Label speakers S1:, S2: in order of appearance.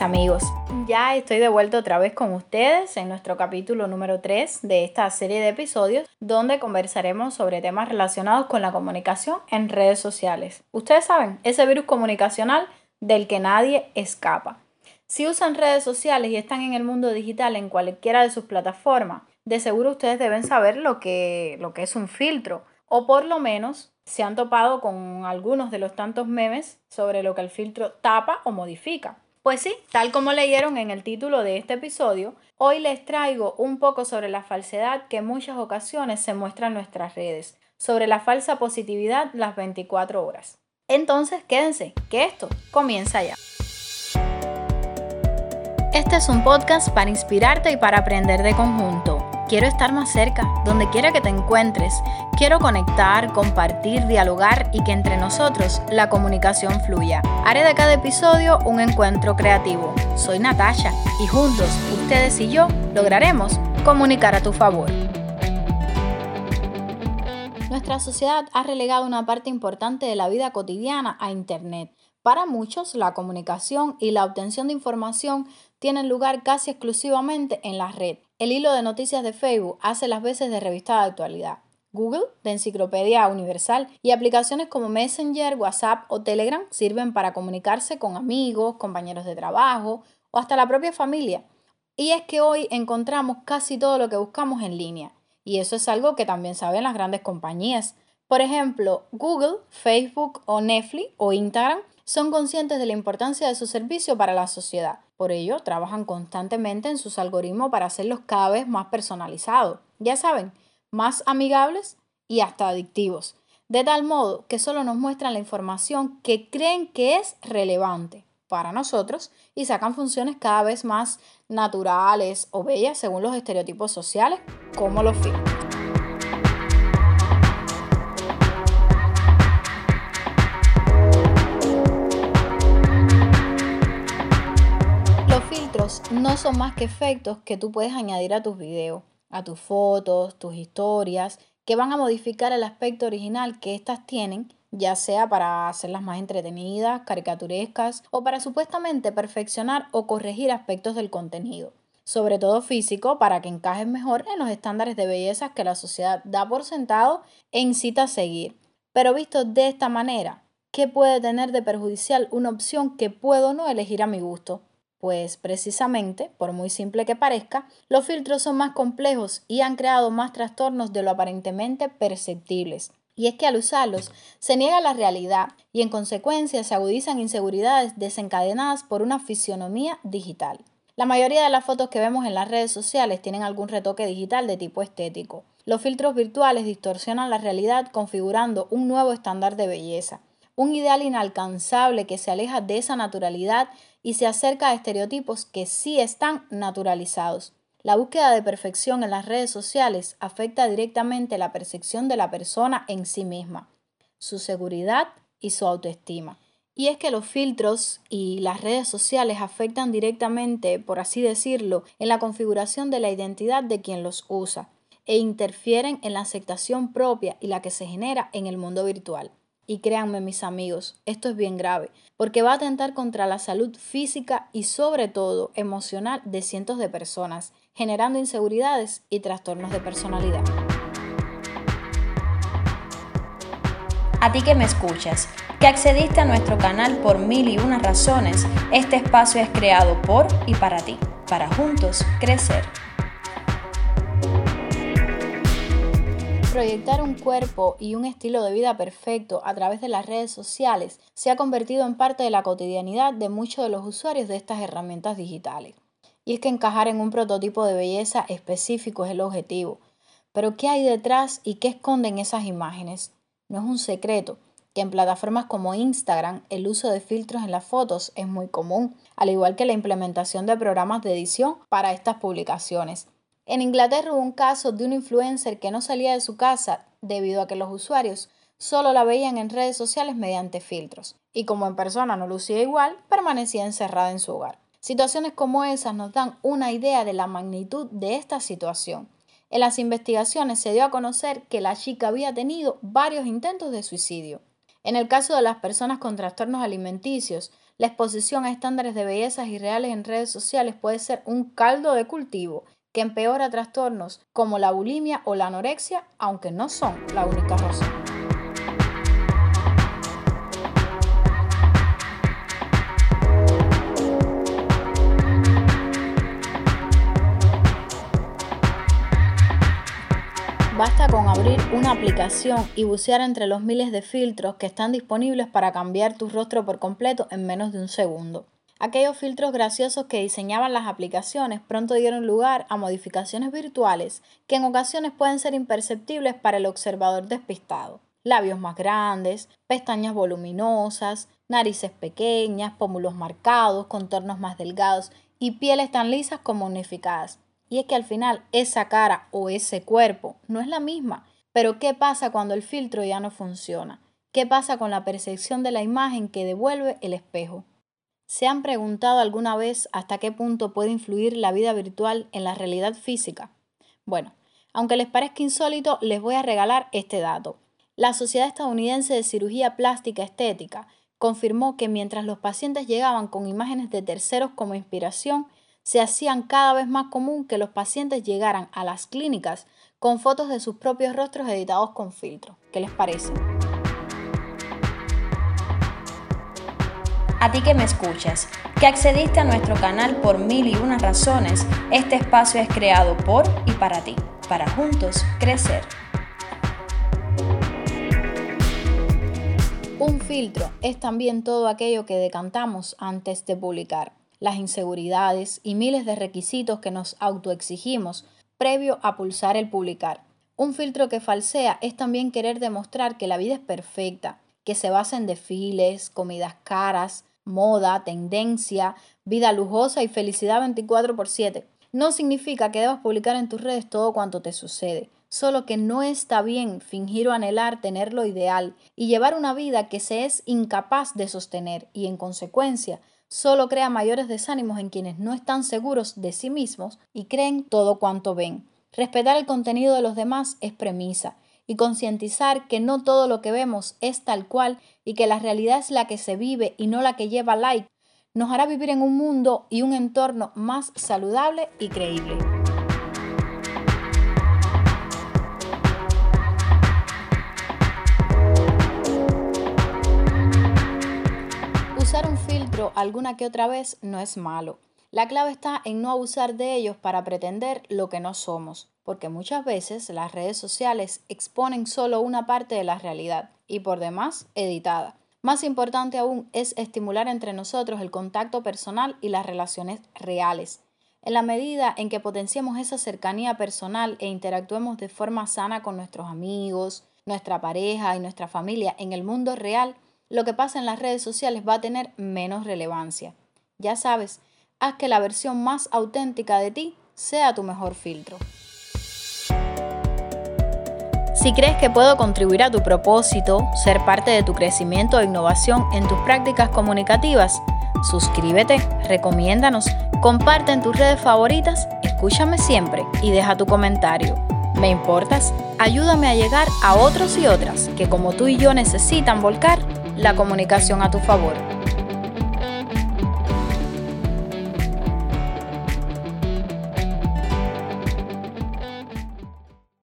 S1: amigos. Ya estoy de vuelta otra vez con ustedes en nuestro capítulo número 3 de esta serie de episodios donde conversaremos sobre temas relacionados con la comunicación en redes sociales. Ustedes saben, ese virus comunicacional del que nadie escapa. Si usan redes sociales y están en el mundo digital en cualquiera de sus plataformas, de seguro ustedes deben saber lo que, lo que es un filtro o por lo menos se han topado con algunos de los tantos memes sobre lo que el filtro tapa o modifica. Pues sí, tal como leyeron en el título de este episodio, hoy les traigo un poco sobre la falsedad que en muchas ocasiones se muestra en nuestras redes, sobre la falsa positividad las 24 horas. Entonces, quédense, que esto comienza ya. Este es un podcast para inspirarte y para aprender de conjunto. Quiero estar más cerca, donde quiera que te encuentres. Quiero conectar, compartir, dialogar y que entre nosotros la comunicación fluya. Haré de cada episodio un encuentro creativo. Soy Natasha y juntos, ustedes y yo, lograremos comunicar a tu favor. Nuestra sociedad ha relegado una parte importante de la vida cotidiana a Internet. Para muchos, la comunicación y la obtención de información tienen lugar casi exclusivamente en la red. El hilo de noticias de Facebook hace las veces de revista de actualidad. Google, de enciclopedia universal, y aplicaciones como Messenger, WhatsApp o Telegram sirven para comunicarse con amigos, compañeros de trabajo o hasta la propia familia. Y es que hoy encontramos casi todo lo que buscamos en línea. Y eso es algo que también saben las grandes compañías. Por ejemplo, Google, Facebook o Netflix o Instagram son conscientes de la importancia de su servicio para la sociedad por ello, trabajan constantemente en sus algoritmos para hacerlos cada vez más personalizados. Ya saben, más amigables y hasta adictivos. De tal modo que solo nos muestran la información que creen que es relevante para nosotros y sacan funciones cada vez más naturales o bellas según los estereotipos sociales, como los filtros. Son más que efectos que tú puedes añadir a tus videos, a tus fotos, tus historias, que van a modificar el aspecto original que éstas tienen, ya sea para hacerlas más entretenidas, caricaturescas o para supuestamente perfeccionar o corregir aspectos del contenido, sobre todo físico, para que encajen mejor en los estándares de belleza que la sociedad da por sentado e incita a seguir. Pero visto de esta manera, ¿qué puede tener de perjudicial una opción que puedo no elegir a mi gusto? Pues precisamente, por muy simple que parezca, los filtros son más complejos y han creado más trastornos de lo aparentemente perceptibles. Y es que al usarlos se niega la realidad y en consecuencia se agudizan inseguridades desencadenadas por una fisionomía digital. La mayoría de las fotos que vemos en las redes sociales tienen algún retoque digital de tipo estético. Los filtros virtuales distorsionan la realidad configurando un nuevo estándar de belleza, un ideal inalcanzable que se aleja de esa naturalidad y se acerca a estereotipos que sí están naturalizados. La búsqueda de perfección en las redes sociales afecta directamente la percepción de la persona en sí misma, su seguridad y su autoestima. Y es que los filtros y las redes sociales afectan directamente, por así decirlo, en la configuración de la identidad de quien los usa e interfieren en la aceptación propia y la que se genera en el mundo virtual. Y créanme mis amigos, esto es bien grave, porque va a atentar contra la salud física y sobre todo emocional de cientos de personas, generando inseguridades y trastornos de personalidad. A ti que me escuchas, que accediste a nuestro canal por mil y unas razones, este espacio es creado por y para ti, para juntos crecer. Proyectar un cuerpo y un estilo de vida perfecto a través de las redes sociales se ha convertido en parte de la cotidianidad de muchos de los usuarios de estas herramientas digitales. Y es que encajar en un prototipo de belleza específico es el objetivo. Pero ¿qué hay detrás y qué esconden esas imágenes? No es un secreto que en plataformas como Instagram el uso de filtros en las fotos es muy común, al igual que la implementación de programas de edición para estas publicaciones. En Inglaterra hubo un caso de un influencer que no salía de su casa debido a que los usuarios solo la veían en redes sociales mediante filtros, y como en persona no lucía igual, permanecía encerrada en su hogar. Situaciones como esas nos dan una idea de la magnitud de esta situación. En las investigaciones se dio a conocer que la chica había tenido varios intentos de suicidio. En el caso de las personas con trastornos alimenticios, la exposición a estándares de bellezas irreales en redes sociales puede ser un caldo de cultivo que empeora trastornos como la bulimia o la anorexia, aunque no son la única razón. Basta con abrir una aplicación y bucear entre los miles de filtros que están disponibles para cambiar tu rostro por completo en menos de un segundo. Aquellos filtros graciosos que diseñaban las aplicaciones pronto dieron lugar a modificaciones virtuales que en ocasiones pueden ser imperceptibles para el observador despistado. Labios más grandes, pestañas voluminosas, narices pequeñas, pómulos marcados, contornos más delgados y pieles tan lisas como unificadas. Y es que al final esa cara o ese cuerpo no es la misma. Pero ¿qué pasa cuando el filtro ya no funciona? ¿Qué pasa con la percepción de la imagen que devuelve el espejo? ¿Se han preguntado alguna vez hasta qué punto puede influir la vida virtual en la realidad física? Bueno, aunque les parezca insólito, les voy a regalar este dato. La Sociedad Estadounidense de Cirugía Plástica Estética confirmó que mientras los pacientes llegaban con imágenes de terceros como inspiración, se hacían cada vez más común que los pacientes llegaran a las clínicas con fotos de sus propios rostros editados con filtro. ¿Qué les parece?
S2: A ti que me escuchas, que accediste a nuestro canal por mil y unas razones, este espacio es creado por y para ti, para juntos crecer.
S1: Un filtro es también todo aquello que decantamos antes de publicar las inseguridades y miles de requisitos que nos autoexigimos previo a pulsar el publicar. Un filtro que falsea es también querer demostrar que la vida es perfecta, que se basa en desfiles, comidas caras, moda, tendencia, vida lujosa y felicidad 24 por 7. No significa que debas publicar en tus redes todo cuanto te sucede, solo que no está bien fingir o anhelar tener lo ideal y llevar una vida que se es incapaz de sostener y en consecuencia solo crea mayores desánimos en quienes no están seguros de sí mismos y creen todo cuanto ven. Respetar el contenido de los demás es premisa y concientizar que no todo lo que vemos es tal cual y que la realidad es la que se vive y no la que lleva like nos hará vivir en un mundo y un entorno más saludable y creíble. Usar un filtro alguna que otra vez no es malo. La clave está en no abusar de ellos para pretender lo que no somos, porque muchas veces las redes sociales exponen solo una parte de la realidad y por demás editada. Más importante aún es estimular entre nosotros el contacto personal y las relaciones reales. En la medida en que potenciemos esa cercanía personal e interactuemos de forma sana con nuestros amigos, nuestra pareja y nuestra familia en el mundo real, lo que pasa en las redes sociales va a tener menos relevancia. Ya sabes, haz que la versión más auténtica de ti sea tu mejor filtro. Si crees que puedo contribuir a tu propósito, ser parte de tu crecimiento e innovación en tus prácticas comunicativas, suscríbete, recomiéndanos, comparte en tus redes favoritas, escúchame siempre y deja tu comentario. ¿Me importas? Ayúdame a llegar a otros y otras que como tú y yo necesitan volcar la comunicación a tu favor.